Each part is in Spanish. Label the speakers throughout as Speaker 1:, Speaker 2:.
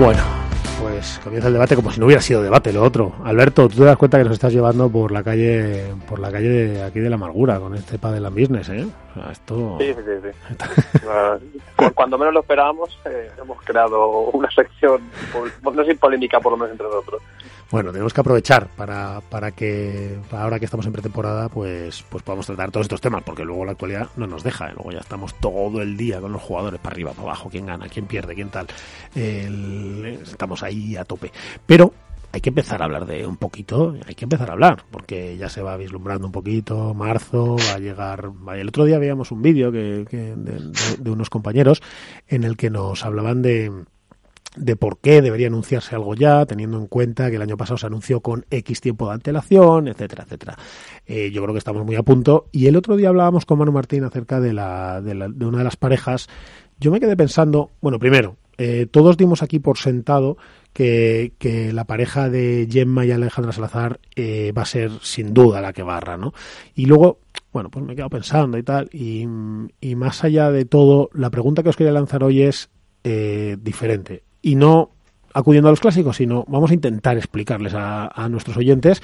Speaker 1: Bueno, pues comienza el debate como si no hubiera sido debate lo otro. Alberto, tú te das cuenta que nos estás llevando por la calle, por la calle de aquí de la amargura con este Padel and Business, ¿eh? O sea, esto...
Speaker 2: Sí, sí, sí. sí. Cu- Cuando menos lo esperábamos, eh, hemos creado una sección, pol- no sin polémica por lo menos entre nosotros.
Speaker 1: Bueno, tenemos que aprovechar para, para que para ahora que estamos en pretemporada, pues pues podamos tratar todos estos temas, porque luego la actualidad no nos deja, ¿eh? luego ya estamos todo el día con los jugadores para arriba, para abajo, quién gana, quién pierde, quién tal. Estamos ahí a tope. Pero hay que empezar a hablar de un poquito, hay que empezar a hablar, porque ya se va vislumbrando un poquito, marzo, va a llegar... El otro día veíamos un vídeo que, que de, de- de unos compañeros en el que nos hablaban de de por qué debería anunciarse algo ya, teniendo en cuenta que el año pasado se anunció con X tiempo de antelación, etcétera, etcétera. Eh, yo creo que estamos muy a punto. Y el otro día hablábamos con Manu Martín acerca de, la, de, la- de una de las parejas. Yo me quedé pensando, bueno, primero, eh, todos dimos aquí por sentado que, que la pareja de Gemma y Alejandra Salazar eh, va a ser sin duda la que barra, ¿no? Y luego, bueno, pues me he quedado pensando y tal, y, y más allá de todo, la pregunta que os quería lanzar hoy es eh, diferente. Y no acudiendo a los clásicos, sino vamos a intentar explicarles a, a nuestros oyentes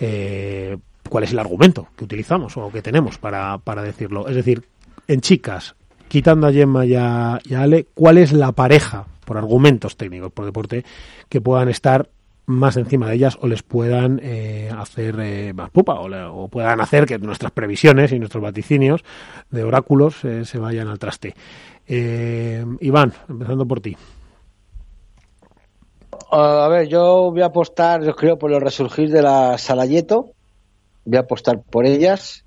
Speaker 1: eh, cuál es el argumento que utilizamos o que tenemos para, para decirlo. Es decir, en chicas, quitando a Gemma y a, Ale, ¿cuál es la pareja, por argumentos técnicos, por deporte, que puedan estar más encima de ellas o les puedan eh, hacer eh, más pupa o, le- o puedan hacer que nuestras previsiones y nuestros vaticinios de oráculos eh, se vayan al traste. Eh, Iván, empezando por ti.
Speaker 3: A ver, yo voy a apostar, yo creo, por el resurgir de la Salayeto. Voy a apostar por ellas.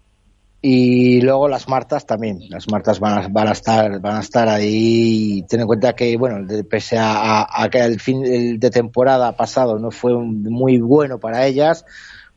Speaker 3: Y luego las Martas también. Las Martas van a, van a estar van a estar ahí. Ten en cuenta que, bueno, pese a, a- que el fin de temporada pasado no fue muy bueno para ellas,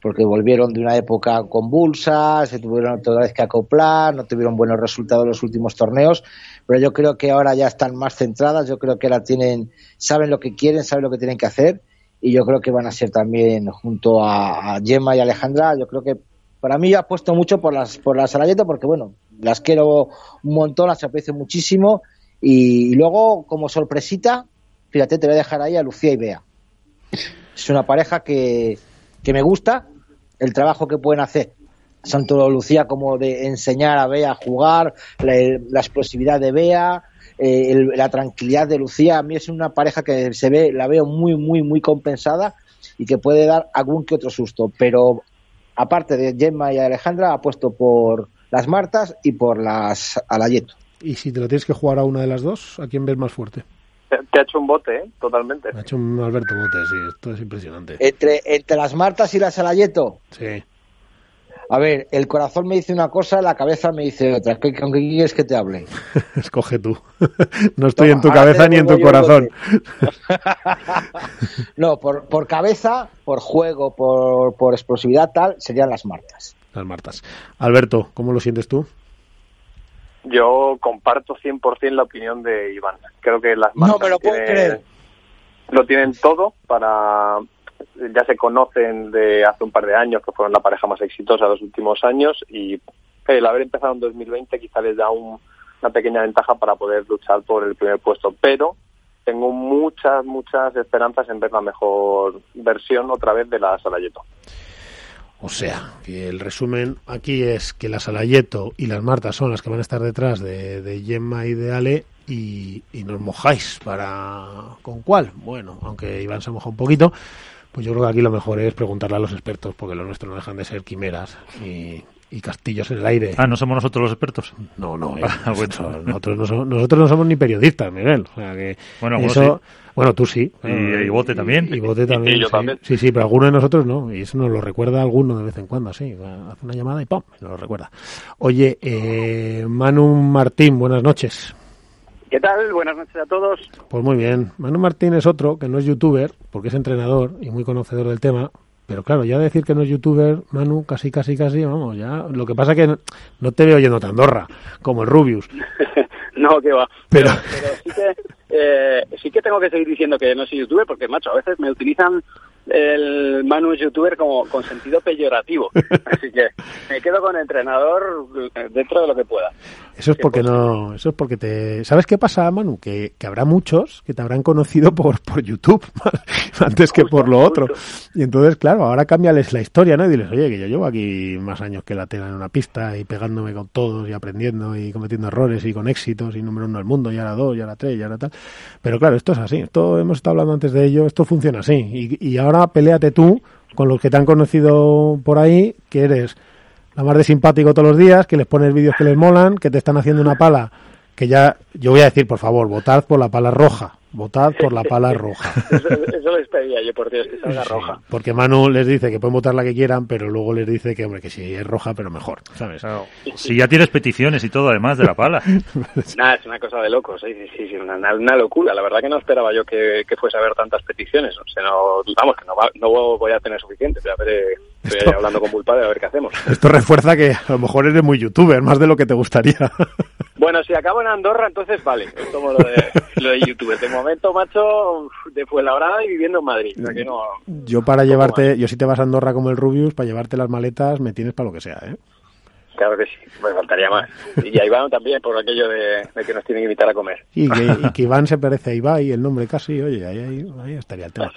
Speaker 3: porque volvieron de una época convulsa, se tuvieron otra vez que acoplar, no tuvieron buenos resultados en los últimos torneos, pero yo creo que ahora ya están más centradas, yo creo que ahora tienen, saben lo que quieren, saben lo que tienen que hacer, y yo creo que van a ser también junto a, Gemma y Alejandra, yo creo que para mí yo apuesto mucho por las por las Sarayeta porque bueno, las quiero un montón, las aprecio muchísimo y, luego como sorpresita, fíjate, te voy a dejar ahí a Lucía y Bea. Es una pareja que, que me gusta el trabajo que pueden hacer. Tanto Lucía como de enseñar a Bea a jugar, la, la explosividad de Bea, eh, el- la tranquilidad de Lucía. A mí es una pareja que se ve, la veo muy, muy, muy compensada y que puede dar algún que otro susto. Pero aparte de Gemma y Alejandra, apuesto por las Martas y por las Alayeto.
Speaker 1: Y si te lo tienes que jugar a una de las dos, ¿a quién ves más fuerte?
Speaker 2: Te, te ha hecho un bote, ¿eh? Totalmente.
Speaker 1: Me ha hecho un Alberto Bote, sí, esto es impresionante.
Speaker 3: Entre, entre las Martas y las Alayeto,
Speaker 1: Sí.
Speaker 3: a ver, el corazón me dice una cosa, la cabeza me dice otra. ¿Con con qué quieres que te hable?
Speaker 1: Escoge tú. No estoy
Speaker 3: Toma,
Speaker 1: en tu cabeza ni en tu corazón.
Speaker 3: No, por, por cabeza, por juego, por, por explosividad, tal, serían las Martas.
Speaker 1: Las Martas. Alberto, ¿cómo lo sientes tú?
Speaker 2: Yo comparto 100% la opinión de Iván. Creo que las
Speaker 3: No
Speaker 2: marcas
Speaker 3: me lo puedo
Speaker 2: tienen-
Speaker 3: creer.
Speaker 2: lo tienen todo para ya se conocen de hace un par de años que fueron la pareja más exitosa de los últimos años y el haber empezado en 2020 quizá les da un- una pequeña ventaja para poder luchar por el primer puesto pero tengo muchas muchas esperanzas en ver la mejor versión otra vez de la Salayeto
Speaker 1: O sea, que el resumen aquí es que las Alayeto y las Martas son las que van a estar detrás de, de Gemma y de Ale y, y nos mojáis para... ¿Con cuál? Bueno, aunque Iván se moja un poquito, pues yo creo que aquí lo mejor es preguntarle a los expertos porque lo nuestro no dejan de ser quimeras y, y castillos en el aire.
Speaker 4: Ah, ¿no somos nosotros los expertos?
Speaker 1: No, no, eh,
Speaker 4: Ah, bueno.
Speaker 1: nosotros, nosotros no somos, nosotros no somos ni periodistas, Miguel. O sea que
Speaker 4: Bueno, bueno,
Speaker 1: eso, bueno, tú sí.
Speaker 4: Y- y Bote también.
Speaker 1: Y, Bote también.
Speaker 2: Y yo
Speaker 1: sí.
Speaker 2: también.
Speaker 1: Sí, sí, pero alguno de nosotros no. Y eso nos lo recuerda alguno de vez en cuando, sí. Hace una llamada y ¡pum! Nos lo recuerda. Oye, eh, Manu Martín, buenas noches.
Speaker 5: ¿Qué tal? Buenas noches a todos.
Speaker 1: Pues muy bien. Manu Martín es otro que no es youtuber, porque es entrenador y muy conocedor del tema. Pero claro, ya decir que no es youtuber, Manu, casi, casi, casi, vamos, ya. Lo que pasa que no, te veo yendo a Andorra, como el Rubius.
Speaker 5: no, que va.
Speaker 1: Pero,
Speaker 5: Pero sí que, eh, sí que tengo que seguir diciendo que no soy youtuber porque, macho, a veces me utilizan el Manu es youtuber como con sentido peyorativo. Así que me quedo con entrenador dentro de lo que pueda.
Speaker 1: Eso es porque no, eso es porque te, ¿sabes qué pasa, Manu? Que, que habrá muchos que te habrán conocido por, por YouTube antes que por lo otro. Y entonces, claro, ahora cámbiales la historia, ¿no? Y diles, oye, que yo llevo aquí más años que la tela en una pista y pegándome con todos y aprendiendo y cometiendo errores y con éxitos y número uno del mundo y ahora dos y ahora tres y ahora tal. Pero claro, esto es así. Esto hemos estado hablando antes de ello. Esto funciona así. Y, y ahora peleate tú con los que te han conocido por ahí, que eres la más de simpático todos los días, que les pones vídeos que les molan, que te están haciendo una pala, que ya, yo voy a decir, por favor, votad por la pala roja, votad por la pala roja.
Speaker 5: Eso, eso les pedía yo, por Dios, que salga
Speaker 1: Sí,
Speaker 5: roja.
Speaker 1: porque Manu les dice que pueden votar la que quieran, pero luego les dice que, hombre, que si es roja, pero mejor, ¿sabes?
Speaker 4: Si ya tienes peticiones y todo, además de la pala.
Speaker 5: Nada, es una cosa de locos, sí, sí, sí, sí, una, una locura. La verdad que no esperaba yo que, que fuese a haber tantas peticiones. O sea, no, vamos, que no, va- no voy a tener suficiente. Pero a ver, eh, estoy
Speaker 1: Esto-
Speaker 5: hablando con Bulpadre a ver qué hacemos.
Speaker 1: Esto refuerza que a lo mejor eres muy youtuber, más de lo que te gustaría.
Speaker 5: Bueno, si acabo en Andorra, entonces vale, es como lo de, lo de YouTube. De momento, macho, de Fuenlabrada y viviendo en Madrid. O sea que no,
Speaker 1: Yo para llevarte, yo si te vas a Andorra como el Rubius, para llevarte las maletas me tienes para lo que sea, ¿eh?
Speaker 5: Claro que sí, me faltaría más. Y a Iván también, por aquello de, de que nos tienen que invitar a comer.
Speaker 1: Y que, y que Iván se parece a Ibai, el nombre casi, oye, ahí, estaría el tema.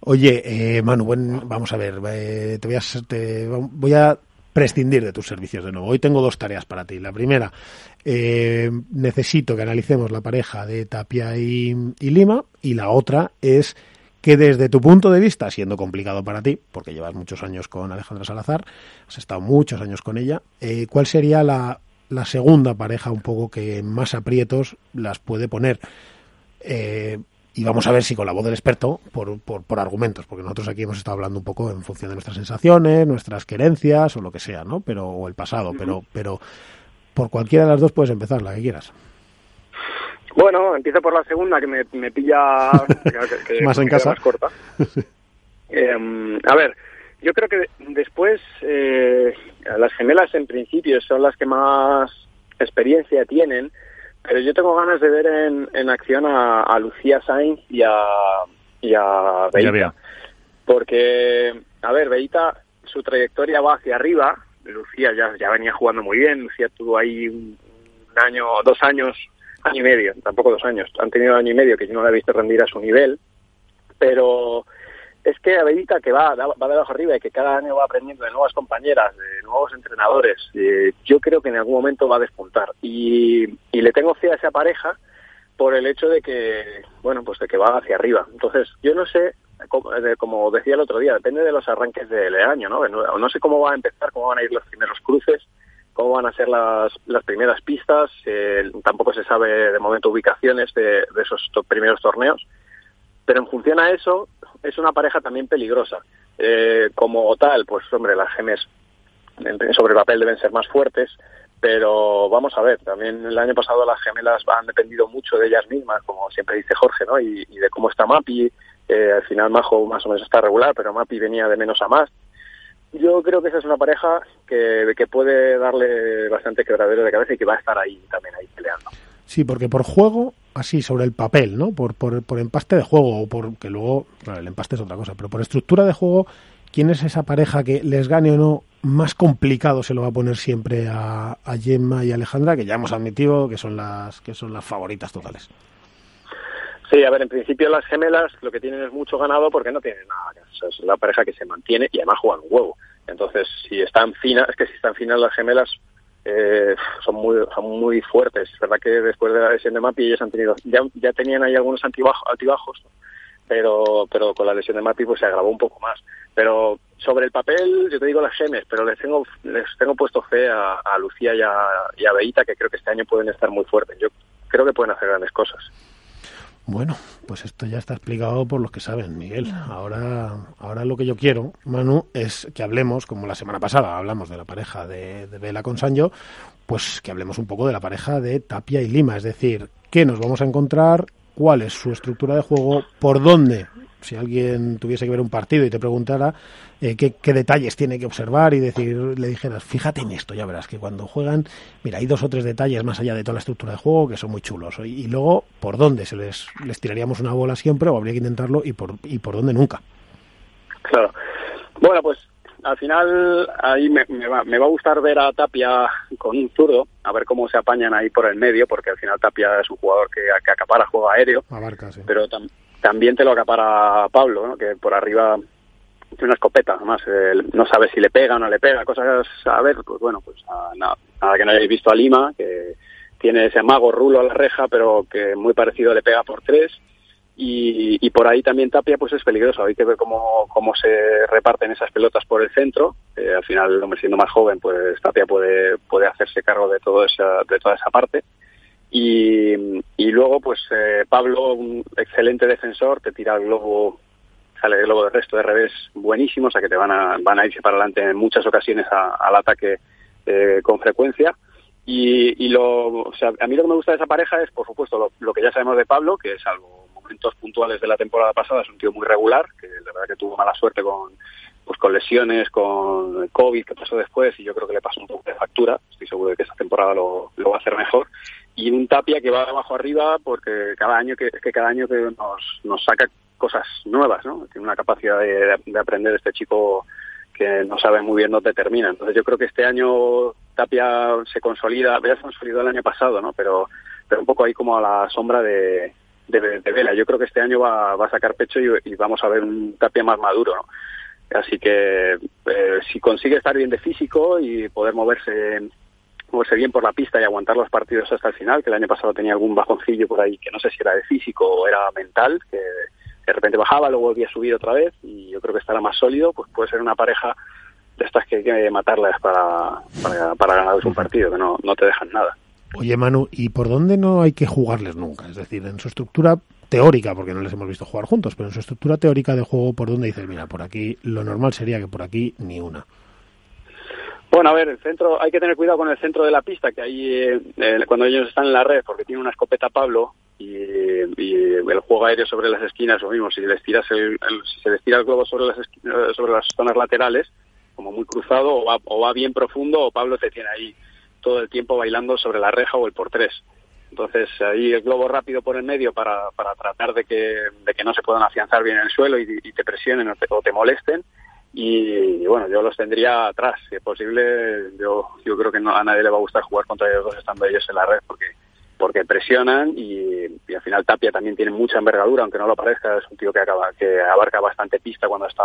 Speaker 1: Oye, eh, Manu, buen- vamos a ver, eh, te voy a, te- voy a prescindir de tus servicios de nuevo. Hoy tengo dos tareas para ti. La primera, eh, necesito que analicemos la pareja de Tapia y, y Lima. Y la otra es que desde tu punto de vista, siendo complicado para ti, porque llevas muchos años con Alejandra Salazar, has estado muchos años con ella, eh, ¿cuál sería la, la segunda pareja un poco que más aprietos las puede poner? Eh, y vamos a ver si con la voz del experto, por, por, por argumentos, porque nosotros aquí hemos estado hablando un poco en función de nuestras sensaciones, nuestras querencias o lo que sea, ¿no? Pero, o el pasado, pero, pero por cualquiera de las dos puedes empezar, la que quieras.
Speaker 5: Bueno, empiezo por la segunda, que me, me pilla que- que-
Speaker 1: Más en casa.
Speaker 5: más corta. Eh, a ver, yo creo que después eh, las gemelas en principio son las que más experiencia tienen, pero yo tengo ganas de ver en, en acción a, a Lucía Sainz y a, y a Beita. Porque, a ver, Beita, su trayectoria va hacia arriba. Lucía ya, ya venía jugando muy bien. Lucía tuvo ahí un, un año, dos años, año y medio, tampoco dos años. Han tenido año y medio que yo no la he visto rendir a su nivel. Pero es que a Beita, que va, va de abajo arriba y que cada año va aprendiendo de nuevas compañeras, de nuevos entrenadores, eh, yo creo que en algún momento va a despuntar. Y, y le tengo fe a esa pareja por el hecho de que, bueno, pues de que va hacia arriba. Entonces, yo no sé, como, de- como decía el otro día, depende de los arranques del año. No, no sé cómo va a empezar, cómo van a ir los primeros cruces, cómo van a ser las, las primeras pistas, eh, tampoco se sabe de momento ubicaciones de, de esos primeros torneos, pero en función a eso, es una pareja también peligrosa. Eh, como tal, pues hombre, las gemes sobre el papel deben ser más fuertes, pero vamos a ver, también el año pasado las gemelas han dependido mucho de ellas mismas, como siempre dice Jorge, ¿no? Y, y de cómo está Mapi, eh, al final Majo más o menos está regular, pero Mapi venía de menos a más. Yo creo que esa es una pareja que, que puede darle bastante quebradero de cabeza y que va a estar ahí también ahí peleando.
Speaker 1: Sí, porque por juego, así sobre el papel, ¿no? Por, por, por empaste de juego, o por que luego, el empaste es otra cosa, pero por estructura de juego, ¿quién es esa pareja que les gane o no? Más complicado se lo va a poner siempre a, a Gemma y Alejandra, que ya hemos admitido que son las que son las favoritas totales.
Speaker 5: Sí, a ver, en principio las gemelas lo que tienen es mucho ganado porque no tienen nada. Es la pareja que se mantiene y además juegan un huevo. Entonces, si están finas, es que si están finas las gemelas eh, son muy son muy fuertes. Es verdad que después de la lesión de Mapi ellas han tenido ya, ya tenían ahí algunos altibajos, altibajos pero pero con la lesión de Mapi pues se agravó un poco más. Pero sobre el papel, yo te digo las gemes, pero les tengo, les tengo puesto fe a, a Lucía y a, y a Beita, que creo que este año pueden estar muy fuertes. Yo creo que pueden hacer grandes cosas.
Speaker 1: Bueno, pues esto ya está explicado por los que saben, Miguel. Ahora, ahora lo que yo quiero, Manu, es que hablemos, como la semana pasada hablamos de la pareja de, de Vela con Sancho, pues que hablemos un poco de la pareja de Tapia y Lima, es decir, qué nos vamos a encontrar, cuál es su estructura de juego, por dónde si alguien tuviese que ver un partido y te preguntara eh, qué, qué, detalles tiene que observar y decir, le dijeras, fíjate en esto, ya verás que cuando juegan, mira, hay dos o tres detalles más allá de toda la estructura de juego que son muy chulos. Y, y luego, ¿por dónde se les, les tiraríamos una bola siempre o habría que intentarlo y por, y por dónde nunca?
Speaker 5: Claro. Bueno, pues al final ahí me, me, va, me va a gustar ver a Tapia con un zurdo, a ver cómo se apañan ahí por el medio, porque al final Tapia es un jugador que, que acapara juego aéreo,
Speaker 1: Abarca, sí.
Speaker 5: pero tam también te lo acapara Pablo, ¿no? que por arriba tiene una escopeta, además no sabe si le pega o no le pega, cosas a ver, pues bueno, pues nada, nada, que no hayáis visto a Lima, que tiene ese mago rulo a la reja, pero que muy parecido le pega por tres, y, y por ahí también Tapia pues es peligroso, hay que ver cómo, cómo se reparten esas pelotas por el centro, eh, al final, hombre, siendo más joven, pues Tapia puede, puede hacerse cargo de, todo esa, de toda esa parte, y, luego, pues eh, Pablo, un excelente defensor, te tira el globo, sale el globo de resto de revés buenísimo, o sea que te van a, van a irse para adelante en muchas ocasiones a, al ataque eh, con frecuencia. Y, y lo, o sea, a mí lo que me gusta de esa pareja es, por supuesto, lo, que ya sabemos de Pablo, que es algo, momentos puntuales de la temporada pasada, es un tío muy regular, que la verdad que tuvo mala suerte con, pues con lesiones, con COVID que pasó después y yo creo que le pasó un poco de factura. Estoy seguro de que esta temporada lo va a hacer mejor. Y un Tapia que va de abajo arriba porque cada año que, que cada año que nos, nos saca cosas nuevas, ¿no? Tiene una capacidad de, de aprender este chico que no sabe muy bien dónde termina. Entonces yo creo que este año Tapia se consolida, ya se consolidó el año pasado, ¿no? Pero, pero un poco ahí como a la sombra de, de, de Vela. Yo creo que este año va, va a sacar pecho y, y vamos a ver un Tapia más maduro, ¿no? Así que eh, si consigue estar bien de físico y poder moverse moverse bien por la pista y aguantar los partidos hasta el final, que el año pasado tenía algún bajoncillo por ahí que no sé si era de físico o era mental, que de repente bajaba, luego volvía a subir otra vez y yo creo que estará más sólido, pues puede ser una pareja de estas que hay que matarlas para, para, para ganar un partido, que no, no te dejan nada.
Speaker 1: Oye, Manu, ¿y por dónde no hay que jugarles nunca? Es decir, en su estructura teórica, porque no les hemos visto jugar juntos, pero en su estructura teórica de juego, ¿por dónde dices, mira, por aquí lo normal sería que por aquí ni una?
Speaker 5: Bueno, a ver, el centro, hay que tener cuidado con el centro de la pista, que ahí eh, cuando ellos están en la red, porque tiene una escopeta Pablo y, el juego aéreo sobre las esquinas, lo mismo, si les tiras el, si se les tira el globo sobre las esquinas, sobre las zonas laterales, como muy cruzado, o va, o va bien profundo, o Pablo te tiene ahí todo el tiempo bailando sobre la reja o el por tres. Entonces ahí el globo rápido por el medio para, para tratar de que, de que no se puedan afianzar bien en el suelo y, y te presionen o te, o te molesten y, bueno, yo los tendría atrás, si es posible, yo, yo creo que no, a nadie le va a gustar jugar contra ellos dos estando ellos en la red, porque porque presionan y, y, al final Tapia también tiene mucha envergadura, aunque no lo parezca, es un tío que acaba, que abarca bastante pista cuando está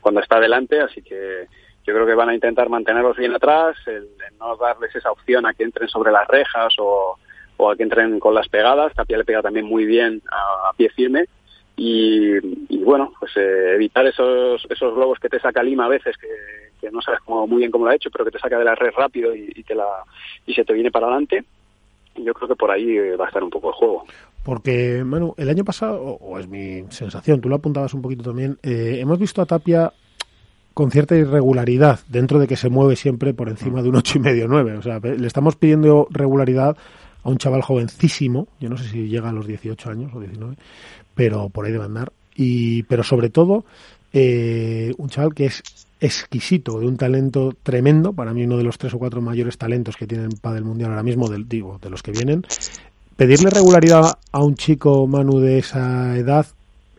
Speaker 5: cuando está adelante, así que yo creo que van a intentar mantenerlos bien atrás, el, el no darles esa opción a que entren sobre las rejas o, o a que entren con las pegadas, Tapia le pega también muy bien a pie firme y, bueno, pues eh, evitar esos esos globos que te saca Lima a veces que, no sabes cómo, muy bien cómo lo ha hecho, pero que te saca de la red rápido y, te la y se te viene para adelante. Yo creo que por ahí va a estar un poco el juego.
Speaker 1: Porque, Manu, el año pasado, o, o es mi sensación, tú lo apuntabas un poquito también, eh, hemos visto a Tapia con cierta irregularidad, dentro de que se mueve siempre por encima de un ocho y medio nueve. O sea, le estamos pidiendo regularidad a un chaval jovencísimo, yo no sé si llega a los 18 años o 19, pero por ahí debe andar. Y, pero sobre todo, eh, un chaval que es exquisito, de un talento tremendo, para mí uno de los tres o cuatro mayores talentos que tiene el Padel Mundial ahora mismo, del, digo, de los que vienen. ¿Pedirle regularidad a un chico, Manu, de esa edad,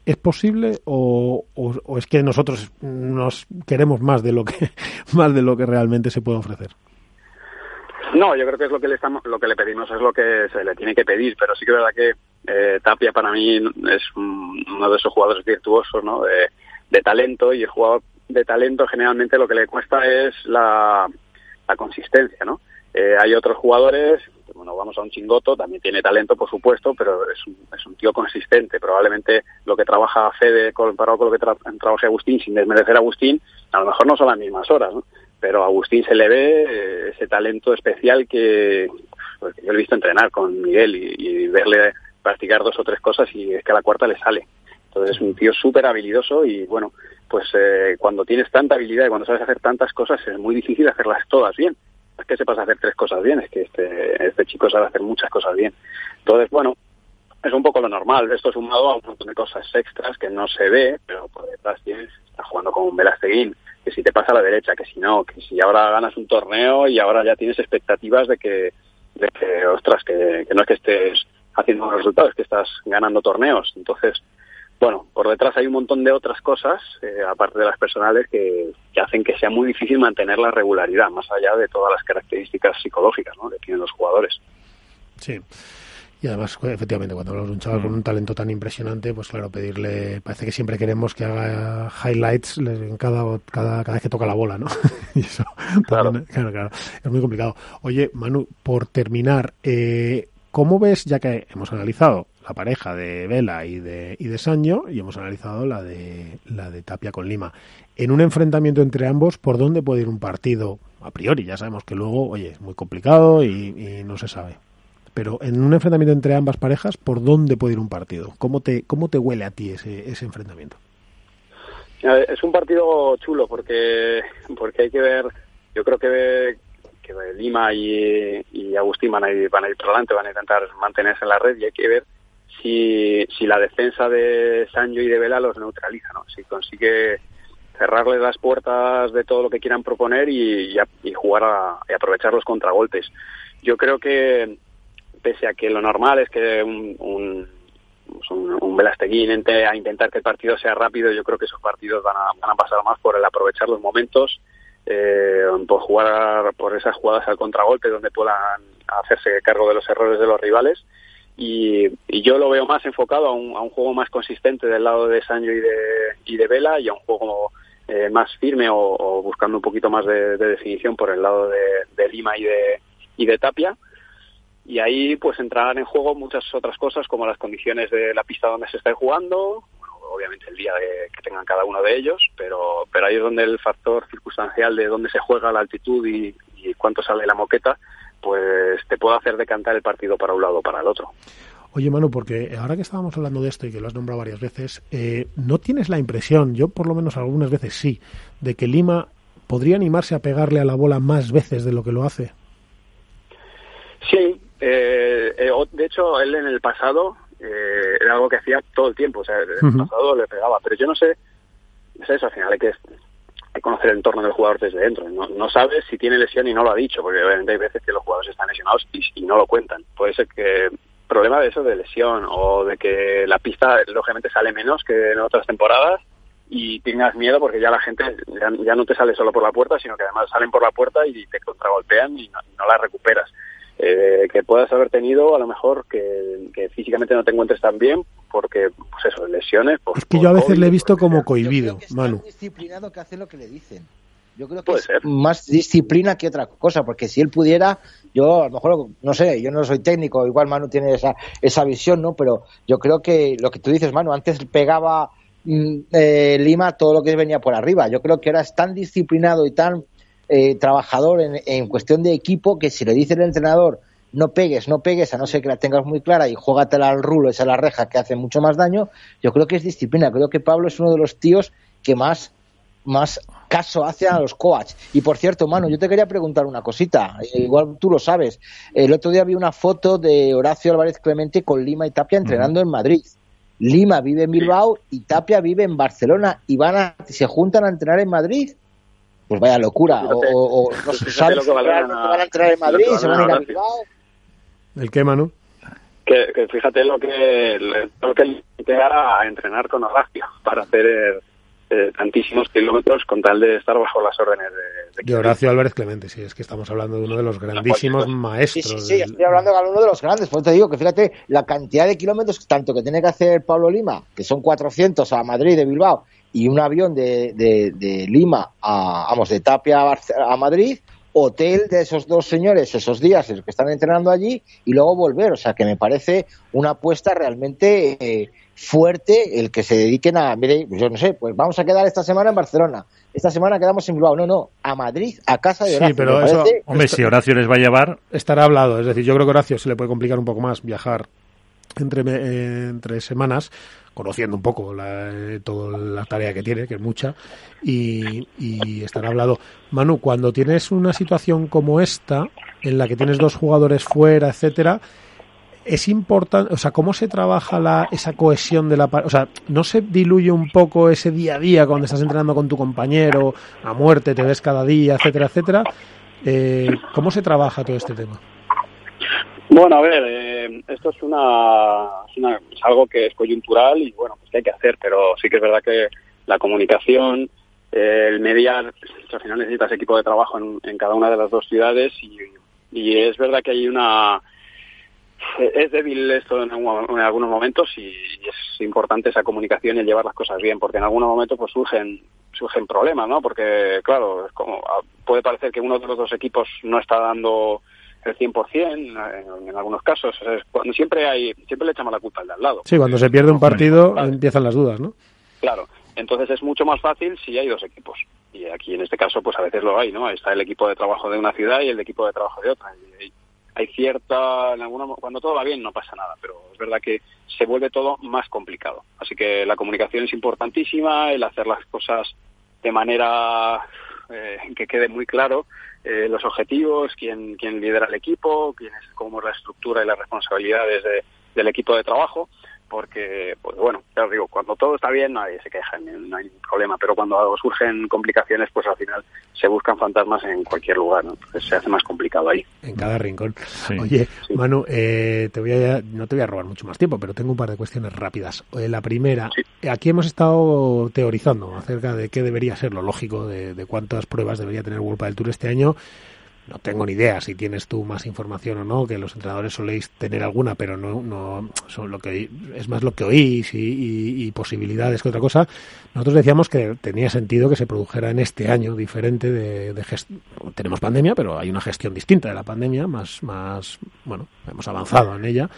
Speaker 1: es posible o, o, o, es que nosotros nos queremos más de lo que más de lo que realmente se puede ofrecer?
Speaker 5: No, yo creo que es lo que le estamos, lo que le pedimos es lo que se le tiene que pedir, pero sí que es verdad que eh, Tapia para mí es un, uno de esos jugadores virtuosos, ¿no? De, de, talento y el jugador de talento generalmente lo que le cuesta es la, la consistencia, ¿no? Eh, hay otros jugadores, Bueno, vamos a un chingoto, también tiene talento, por supuesto, pero es un, es un tío consistente. Probablemente lo que trabaja Fede comparado con lo que tra trabaja Agustín, sin desmerecer a Agustín, a lo mejor no son las mismas horas, ¿no? Pero a Agustín se le ve eh, ese talento especial que, pues, yo he visto entrenar con Miguel y, verle practicar dos o tres cosas y es que a la cuarta le sale. Entonces es un tío súper habilidoso y bueno, pues eh, cuando tienes tanta habilidad y cuando sabes hacer tantas cosas es muy difícil hacerlas todas bien. Es que sepas hacer tres cosas bien, es que este, este chico sabe hacer muchas cosas bien. Entonces, bueno, es un poco lo normal. Esto sumado a un montón de cosas extras que no se ve, pero por detrás tienes, estás jugando con un Velasteguín, que si te pasa a la derecha, que si no, que si ahora ganas un torneo y ahora ya tienes expectativas de que, de que ostras, que, que no es que estés haciendo unos resultados, es que estás ganando torneos. Entonces, bueno, por detrás hay un montón de otras cosas, eh, aparte de las personales, que, que, hacen que sea muy difícil mantener la regularidad, más allá de todas las características psicológicas que tienen los jugadores.
Speaker 1: Sí. Y además, efectivamente, cuando hablamos de un chaval con un talento tan impresionante, pues claro, pedirle, parece que siempre queremos que haga highlights en cada, cada, cada vez que toca la bola, ¿no? y eso,
Speaker 5: claro.
Speaker 1: También, claro, claro, es muy complicado. Oye, Manu, por terminar, eh, ¿cómo ves, ya que hemos analizado la pareja de Vela y de, y de Sancho y hemos analizado la de, la de Tapia con Lima, en un enfrentamiento entre ambos, ¿por dónde puede ir un partido? A priori, ya sabemos que luego, oye, es muy complicado y, y no se sabe pero en un enfrentamiento entre ambas parejas, ¿por dónde puede ir un partido? ¿Cómo te, cómo te huele a ti ese, ese enfrentamiento?
Speaker 5: Es un partido chulo porque, porque hay que ver, yo creo que, que Lima y, Agustín van a, ir, van a ir por delante, van a intentar mantenerse en la red y hay que ver si, si la defensa de Sancho y de Vela los neutraliza, ¿no? si consigue cerrarles las puertas de todo lo que quieran proponer y, y jugar a, y aprovechar los contragolpes. Yo creo que pese a que lo normal es que un, un, un, un Velasteguín a intentar que el partido sea rápido, yo creo que esos partidos van a, van a pasar más por el aprovechar los momentos, eh, por jugar por esas jugadas al contragolpe donde puedan hacerse cargo de los errores de los rivales. Y, yo lo veo más enfocado a un, a un juego más consistente del lado de Sancho y de, y de Vela y a un juego eh, más firme o, buscando un poquito más de, de definición por el lado de, de Lima y de, y de Tapia y ahí pues entrarán en juego muchas otras cosas como las condiciones de la pista donde se esté jugando, obviamente el día de, que tengan cada uno de ellos, pero, pero ahí es donde el factor circunstancial de dónde se juega la altitud y, y cuánto sale la moqueta, pues te puede hacer decantar el partido para un lado o para el otro.
Speaker 1: Oye, Manu, porque ahora que estábamos hablando de esto y que lo has nombrado varias veces, eh, ¿no tienes la impresión, yo por lo menos algunas veces sí, de que Lima podría animarse a pegarle a la bola más veces de lo que lo hace?
Speaker 5: Sí, eh, eh, de hecho, él en el pasado eh, era algo que hacía todo el tiempo, o sea, en el uh -huh. pasado le pegaba, pero yo no sé, es eso, al final hay que, hay que conocer el entorno del jugador desde dentro, no, no sabes si tiene lesión y no lo ha dicho, porque obviamente hay veces que los jugadores están lesionados y, y no lo cuentan, puede ser que problema de eso de lesión o de que la pista lógicamente sale menos que en otras temporadas y tengas miedo porque ya la gente ya, ya, no te sale solo por la puerta, sino que además salen por la puerta y te contragolpean y no, no la recuperas eh, que puedas haber tenido a lo mejor que, que, físicamente no te encuentres tan bien porque pues eso lesiones pues,
Speaker 1: es que yo a veces COVID, le he visto como cohibido
Speaker 3: que
Speaker 1: Manu.
Speaker 3: es disciplinado que hace lo que le dicen. Yo creo que
Speaker 5: Puede
Speaker 3: es
Speaker 5: ser.
Speaker 3: más disciplina que otra cosa porque si él pudiera yo a lo mejor no sé yo no soy técnico igual Manu tiene esa esa visión no pero yo creo que lo que tú dices Manu antes pegaba eh, Lima todo lo que venía por arriba. Yo creo que ahora es tan disciplinado y tan eh, trabajador en, en, cuestión de equipo que si le dice el entrenador no pegues, no pegues, a no ser que la tengas muy clara y juégatela al rulo, esa la reja que hace mucho más daño, yo creo que es disciplina. Creo que Pablo es uno de los tíos que más, más caso hace a los coach. Y por cierto, Manu, yo te quería preguntar una cosita, igual tú lo sabes. El otro día vi una foto de Horacio Álvarez Clemente con Lima y Tapia entrenando uh -huh. en Madrid. Lima vive en Bilbao y Tapia vive en Barcelona y van a, se juntan a entrenar en Madrid pues vaya locura. O, o, o no se sabe si van a entrar en Madrid, se van a ir a Bilbao.
Speaker 1: ¿El qué, Manu?
Speaker 5: Que, que, fíjate lo que lo que llegar a entrenar con Horacio para hacer eh, tantísimos kilómetros con tal de estar bajo las órdenes de,
Speaker 1: de, de Horacio Álvarez Clemente, sí, es que estamos hablando de uno de los grandísimos maestros.
Speaker 3: Sí, sí, sí, estoy hablando de uno de los grandes, por eso te digo que fíjate la cantidad de kilómetros tanto que tiene que hacer Pablo Lima, que son 400 a Madrid de Bilbao, y un avión de, de, de Lima a, vamos, de Tapia a, a, Madrid, hotel de esos dos señores esos días en los que están entrenando allí y luego volver. O sea, que me parece una apuesta realmente eh, fuerte el que se dediquen a, mire, yo no sé, pues vamos a quedar esta semana en Barcelona, esta semana quedamos en Bilbao, no, no, a Madrid, a casa de
Speaker 1: Sí,
Speaker 3: Horacio.
Speaker 1: pero
Speaker 3: Me
Speaker 1: eso-
Speaker 3: parece-
Speaker 4: Hombre, si Horacio les va a llevar,
Speaker 1: estará hablado. Es decir, yo creo que Horacio se le puede complicar un poco más viajar entre, eh, entre semanas, conociendo un poco la, eh, la tarea que tiene, que es mucha, y, y estará hablado. Manu, cuando tienes una situación como esta, en la que tienes dos jugadores fuera, etcétera, es importante, o sea, ¿cómo se trabaja la, esa cohesión de la O sea, ¿no se diluye un poco ese día a día cuando estás entrenando con tu compañero, a muerte, te ves cada día, etcétera, etcétera? Eh, ¿Cómo se trabaja todo este tema?
Speaker 5: Bueno, a ver, eh, esto es, una, es una- es algo que es coyuntural y bueno, pues que hay que hacer, pero sí que es verdad que la comunicación, eh, el mediar, pues, al final necesitas equipo de trabajo en, cada una de las dos ciudades y, es verdad que hay una es débil esto en, en algunos momentos y, y es importante esa comunicación y el llevar las cosas bien, porque en algunos momentos pues surgen surgen problemas, ¿no? Porque claro, es como ah, puede parecer que uno de los dos equipos no está dando el 100% en, en algunos casos. Es cuando siempre hay siempre le echamos la culpa al de al lado.
Speaker 1: Sí, cuando se pierde un partido empiezan las dudas, ¿no?
Speaker 5: Claro, entonces es mucho más fácil si hay dos equipos. Y aquí en este caso, pues a veces lo hay, ¿no? Está el equipo de trabajo de una ciudad y el equipo de trabajo de otra. Y hay, hay cierta, en alguna, cuando todo va bien no pasa nada, pero es verdad que se vuelve todo más complicado. Así que la comunicación es importantísima, el hacer las cosas de manera eh, que quede muy claro eh, los objetivos, quién, quién lidera el equipo, quién es, cómo es la estructura y las responsabilidades de- del equipo de trabajo porque, pues bueno, ya os digo, cuando todo está bien nadie se queja, no hay problema, pero cuando surgen complicaciones, pues al final se buscan fantasmas en cualquier lugar, ¿no? Entonces se hace más complicado ahí.
Speaker 1: En cada rincón.
Speaker 4: Sí.
Speaker 1: Oye, Manu, eh, te voy a, no te voy a robar mucho más tiempo, pero tengo un par de cuestiones rápidas. Eh, la primera, aquí hemos estado teorizando acerca de qué debería ser lo lógico, de, de cuántas pruebas debería tener World del Tour este año. No tengo ni idea si tienes tú más información o no, que los entrenadores soléis tener alguna, pero no, no son lo que es más lo que oís y, y- posibilidades que otra cosa. Nosotros decíamos que tenía sentido que se produjera en este año diferente de, de tenemos pandemia, pero hay una gestión distinta de la pandemia, más, más, bueno, hemos avanzado en ella.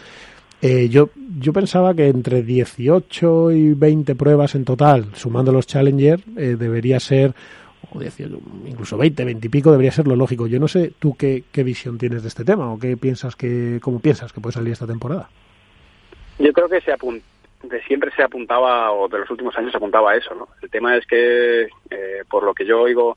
Speaker 1: Eh, yo, yo pensaba que entre 18 y 20 pruebas en total, sumando los Challenger, eh, debería ser, o 18, incluso 20, 20 y pico, debería ser lo lógico. Yo no sé tú qué, qué visión tienes de este tema o qué piensas que, cómo piensas que puede salir esta temporada.
Speaker 5: Yo creo que se apun- de siempre se apuntaba, o de los últimos años se apuntaba a eso, ¿no? El tema es que, eh, por lo que yo oigo,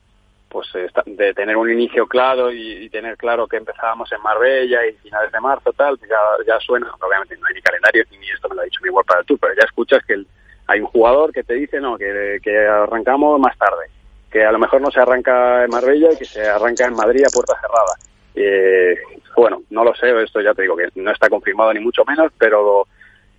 Speaker 5: pues de tener un inicio claro y, tener claro que empezábamos en Marbella y finales de marzo, tal, pues ya, ya suena, obviamente no hay ni calendario ni esto me lo ha dicho mi World para tú, pero ya escuchas que el- hay un jugador que te dice, no, que, que arrancamos más tarde, que a lo mejor no se arranca en Marbella y que se arranca en Madrid a puerta cerrada. Eh, bueno, no lo sé, esto ya te digo que no está confirmado ni mucho menos, pero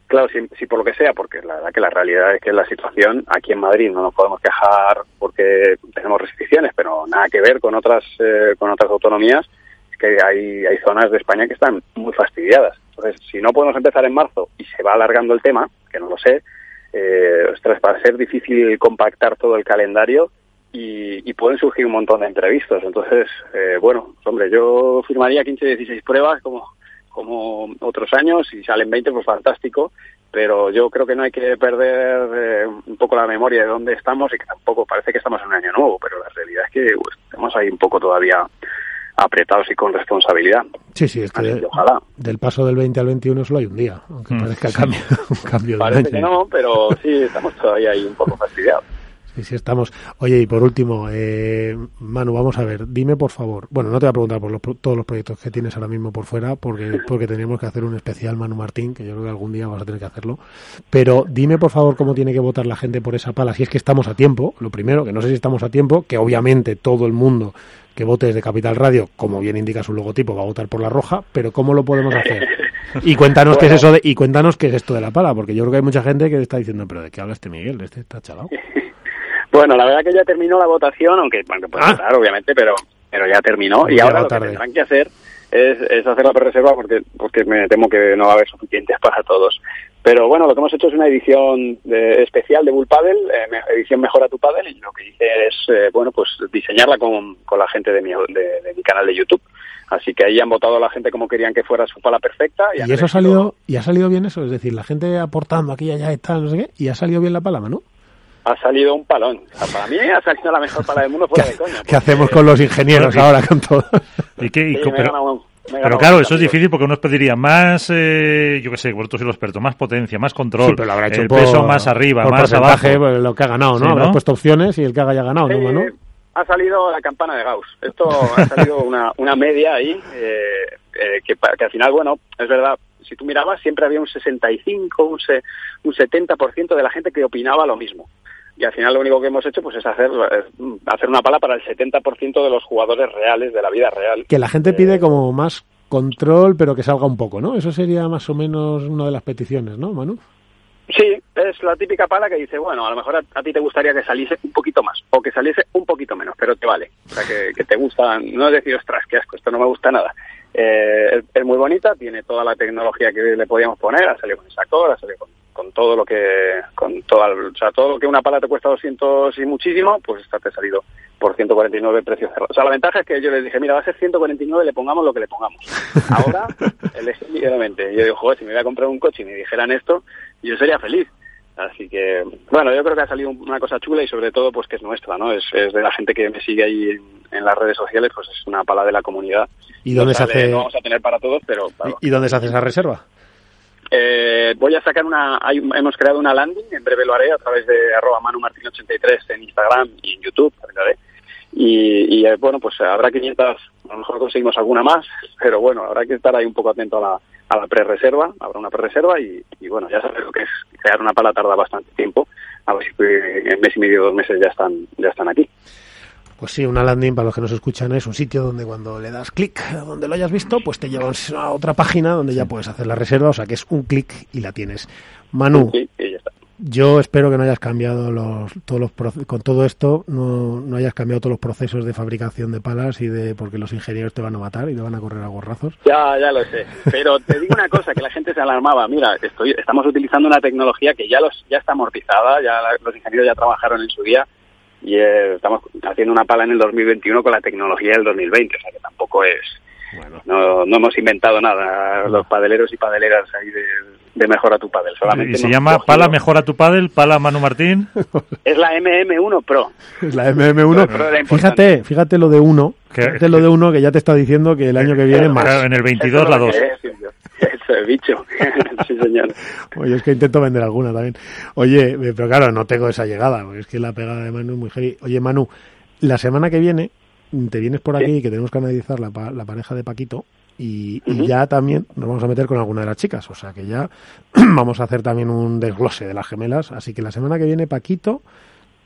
Speaker 5: claro, si, si por lo que sea, porque la verdad que la realidad es que la situación aquí en Madrid no nos podemos quejar porque tenemos restricciones, pero nada que ver con otras eh, con otras autonomías, es que hay, hay zonas de España que están muy fastidiadas. Entonces, si no podemos empezar en marzo y se va alargando el tema, que no lo sé, eh, ostras, va ser difícil compactar todo el calendario y, y pueden surgir un montón de imprevistos. Entonces, eh, bueno, hombre, yo firmaría 15, 16 pruebas como, como otros años y salen 20, pues fantástico. Pero yo creo que no hay que perder eh, un poco la memoria de dónde estamos y que tampoco parece que estamos en un año nuevo, pero la realidad es que pues, estamos ahí un poco todavía apretados y con responsabilidad.
Speaker 1: Sí, sí, es que de-
Speaker 5: ojalá.
Speaker 1: del paso del 20 al 21 solo hay un día, aunque
Speaker 4: Mm,
Speaker 1: parezca
Speaker 4: sí.
Speaker 1: cambio, un cambio de
Speaker 5: Parece
Speaker 1: año.
Speaker 5: que no, pero sí, estamos todavía ahí un poco fastidiados.
Speaker 1: Sí, sí, estamos. Oye, y por último, eh, Manu, vamos a ver, dime por favor, bueno, no te voy a preguntar por los todos los proyectos que tienes ahora mismo por fuera, porque, porque tenemos que hacer un especial Manu Martín, que yo creo que algún día vamos a tener que hacerlo, pero dime por favor cómo tiene que votar la gente por esa pala, si es que estamos a tiempo, lo primero, que no sé si estamos a tiempo, que obviamente todo el mundo que vote desde Capital Radio, como bien indica su logotipo, va a votar por la roja, pero ¿cómo lo podemos hacer? Y cuéntanos qué es eso de, y cuéntanos qué es esto de la pala, porque yo creo que hay mucha gente que está diciendo, pero ¿de qué habla este Miguel? Este está chalado.
Speaker 5: Bueno, la verdad que ya terminó la votación, aunque bueno, puede
Speaker 1: Ah.
Speaker 5: votar, obviamente, pero pero ya terminó. Y
Speaker 1: Ya
Speaker 5: ahora lo que tendrán que hacer es, es hacer la reserva porque porque me temo que no va a haber suficientes para todos. Pero bueno, lo que hemos hecho es una edición de- especial de Bull Paddle, eh, edición Mejora tu Paddle, y lo que hice es, eh, bueno, pues diseñarla con, con la gente de mi, de, de mi canal de YouTube. Así que ahí han votado a la gente como querían que fuera su pala perfecta. han
Speaker 1: Y eso ha salido, y ha salido bien eso, es decir, la gente aportando aquí y allá y tal, no sé qué, y ha salido bien la palama, ¿no?
Speaker 5: Ha salido un palón. O sea, para mí ha salido la mejor pala del mundo fuera de coña.
Speaker 1: ¿Qué hacemos con los ingenieros
Speaker 4: Sí.
Speaker 1: ahora con todo?
Speaker 4: ¿Y qué? Y
Speaker 5: Sí,
Speaker 4: co-
Speaker 5: me he
Speaker 4: pero,
Speaker 5: un-
Speaker 4: claro, eso es difícil porque uno os pediría más, eh, yo qué sé, vosotros sois los expertos, más potencia, más control,
Speaker 1: Sí, pero lo habrá hecho
Speaker 4: el
Speaker 1: por-
Speaker 4: peso más arriba,
Speaker 1: por
Speaker 4: más abajo.
Speaker 1: pues, lo que ha ganado, ¿no?
Speaker 4: ¿no?
Speaker 1: puesto opciones y el que haga ya ganado, ¿no, Manu?
Speaker 5: ha salido la campana de Gauss. Esto ha salido una, una media ahí, eh, eh, que, que al final, bueno, es verdad, si tú mirabas, siempre había un 65, un, se- un 70% de la gente que opinaba lo mismo. Y al final lo único que hemos hecho pues es hacer, eh, hacer una pala para el 70% de los jugadores reales, de la vida real.
Speaker 1: Que la gente
Speaker 5: Eh,
Speaker 1: pide como más control, pero que salga un poco, ¿no? Eso sería más o menos una de las peticiones, ¿no, Manu?
Speaker 5: Sí, es la típica pala que dice, bueno, a lo mejor a, a ti te gustaría que saliese un poquito más o que saliese un poquito menos, pero te vale. O sea, que, que te gusta, no es decir, ostras, qué asco, esto no me gusta nada. Eh, es, es muy bonita, tiene toda la tecnología que le podíamos poner, ha salido con esa core, ha salido con, con todo lo que, con toda, o sea, todo lo que una pala te cuesta 200 y muchísimo, pues esta te ha salido por 149 precio cerrado. O sea, la ventaja es que yo les dije, mira, va a ser 149, le pongamos lo que le pongamos. Ahora, elegí libremente. Yo digo, joder, si me voy a comprar un coche y me dijeran esto, yo sería feliz. Así que, bueno, yo creo que ha salido una cosa chula y sobre todo, pues que es nuestra, ¿no? Es, es de la gente que me sigue ahí en, en las redes sociales, pues es una pala de la comunidad.
Speaker 1: ¿Y dónde
Speaker 5: No
Speaker 1: se hace-
Speaker 5: No vamos a tener para todos, pero... claro.
Speaker 1: ¿Y, y dónde se hace esa reserva?
Speaker 5: Eh, voy a sacar una, hay- hemos creado una landing, en breve lo haré a través de arroba manumartin83 en Instagram y en YouTube. Y, y, eh, bueno, pues habrá 500, a lo mejor conseguimos alguna más, pero bueno, habrá que estar ahí un poco atento a la, a la pre-reserva, habrá una pre-reserva y bueno, ya sabes lo que es crear una pala tarda bastante tiempo, a ver si eh, en mes y medio, dos meses ya están, ya están aquí.
Speaker 1: Pues sí, una landing, para los que nos escuchan, es un sitio donde cuando le das clic, donde lo hayas visto, pues te lleva a otra página donde ya puedes hacer la reserva, o sea que es un clic y la tienes. Manu,
Speaker 5: Sí, y ya está.
Speaker 1: yo espero que no hayas cambiado los, todos los con todo esto, no, no hayas cambiado todos los procesos de fabricación de palas y de porque los ingenieros te van a matar y te van a correr a gorrazos.
Speaker 5: Ya, ya lo sé. Pero te digo una cosa, que la gente se alarmaba. Mira, estoy, estamos utilizando una tecnología que ya los ya está amortizada, ya la- los ingenieros ya trabajaron en su día y eh, estamos haciendo una pala en el 2021 con la tecnología del 2020, o sea que tampoco es... No, no hemos inventado nada, los padeleros y padeleras ahí de, de mejora tu padel. Solamente
Speaker 4: Y se llama
Speaker 5: cogido-
Speaker 4: Pala Mejora tu Padel, Pala Manu Martín.
Speaker 5: Es la MM1 Pro.
Speaker 1: Es la MM1.
Speaker 5: Pero era importante.
Speaker 1: Fíjate, fíjate lo de uno,
Speaker 4: Que-
Speaker 1: fíjate lo de uno que ya te está diciendo que el año que viene más.
Speaker 4: Claro, en el 22
Speaker 5: Eso
Speaker 4: la
Speaker 5: es lo
Speaker 4: 2.
Speaker 5: que es, Silvio. Eso es bicho. sí, señor.
Speaker 1: Oye, es que intento vender alguna también. Oye, eh, pero claro, no tengo esa llegada, porque es que la pegada de Manu es muy heavy. Oye, Manu, la semana que viene te vienes por aquí que tenemos que analizar la, la pareja de Paquito y, ya también nos vamos a meter con alguna de las chicas, o sea que ya vamos a hacer también un desglose de las gemelas. Así que la semana que viene Paquito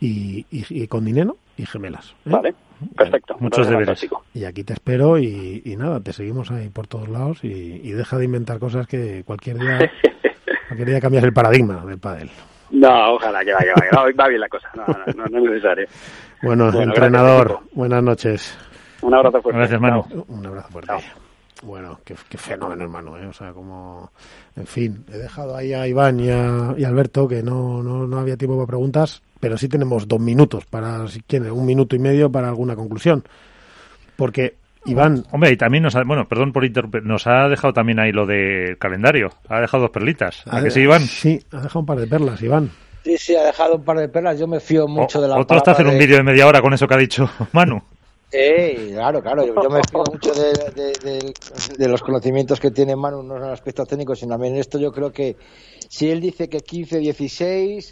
Speaker 1: y, y- y con dinero y gemelas. ¿eh?
Speaker 5: Vale, perfecto.
Speaker 4: Muchos deberes.
Speaker 5: fantástico.
Speaker 1: Y aquí te espero y, y nada, te seguimos ahí por todos lados y, y deja de inventar cosas que cualquier día, cualquier día cambias el paradigma del pádel.
Speaker 5: No, ojalá que va, que va, que va, va bien la cosa. No, no, no, no es necesario.
Speaker 1: Bueno,
Speaker 5: Bueno,
Speaker 1: entrenador,
Speaker 5: gracias,
Speaker 1: buenas noches.
Speaker 5: Un abrazo fuerte.
Speaker 4: Gracias, Manu.
Speaker 5: Chao.
Speaker 1: Un abrazo fuerte.
Speaker 5: Chao.
Speaker 1: Bueno, qué, qué fenómeno, hermano. ¿eh? O sea, como. En fin, he dejado ahí a Iván y a, y a Alberto que no, no, no había tiempo para preguntas, pero sí tenemos dos minutos para, si quieren, un minuto y medio para alguna conclusión. Porque, Iván,
Speaker 4: Hombre, y también nos ha, bueno, perdón por interrumpir, nos ha dejado también ahí lo del calendario. Ha dejado dos perlitas. ¿A que sí, Iván?
Speaker 1: Sí, ha dejado un par de perlas, Iván.
Speaker 3: Sí, sí, ha dejado un par de perlas. Yo me fío mucho
Speaker 4: O-
Speaker 3: de la
Speaker 4: Otro está
Speaker 3: palabra
Speaker 4: haciendo un
Speaker 3: de-
Speaker 4: vídeo de media hora con eso que ha dicho Manu.
Speaker 3: Sí, claro, claro. Yo, yo me fío mucho de, de- de- de los conocimientos que tiene Manu, no en el aspecto técnico, sino también en esto. Yo creo que si él dice que 15, 16,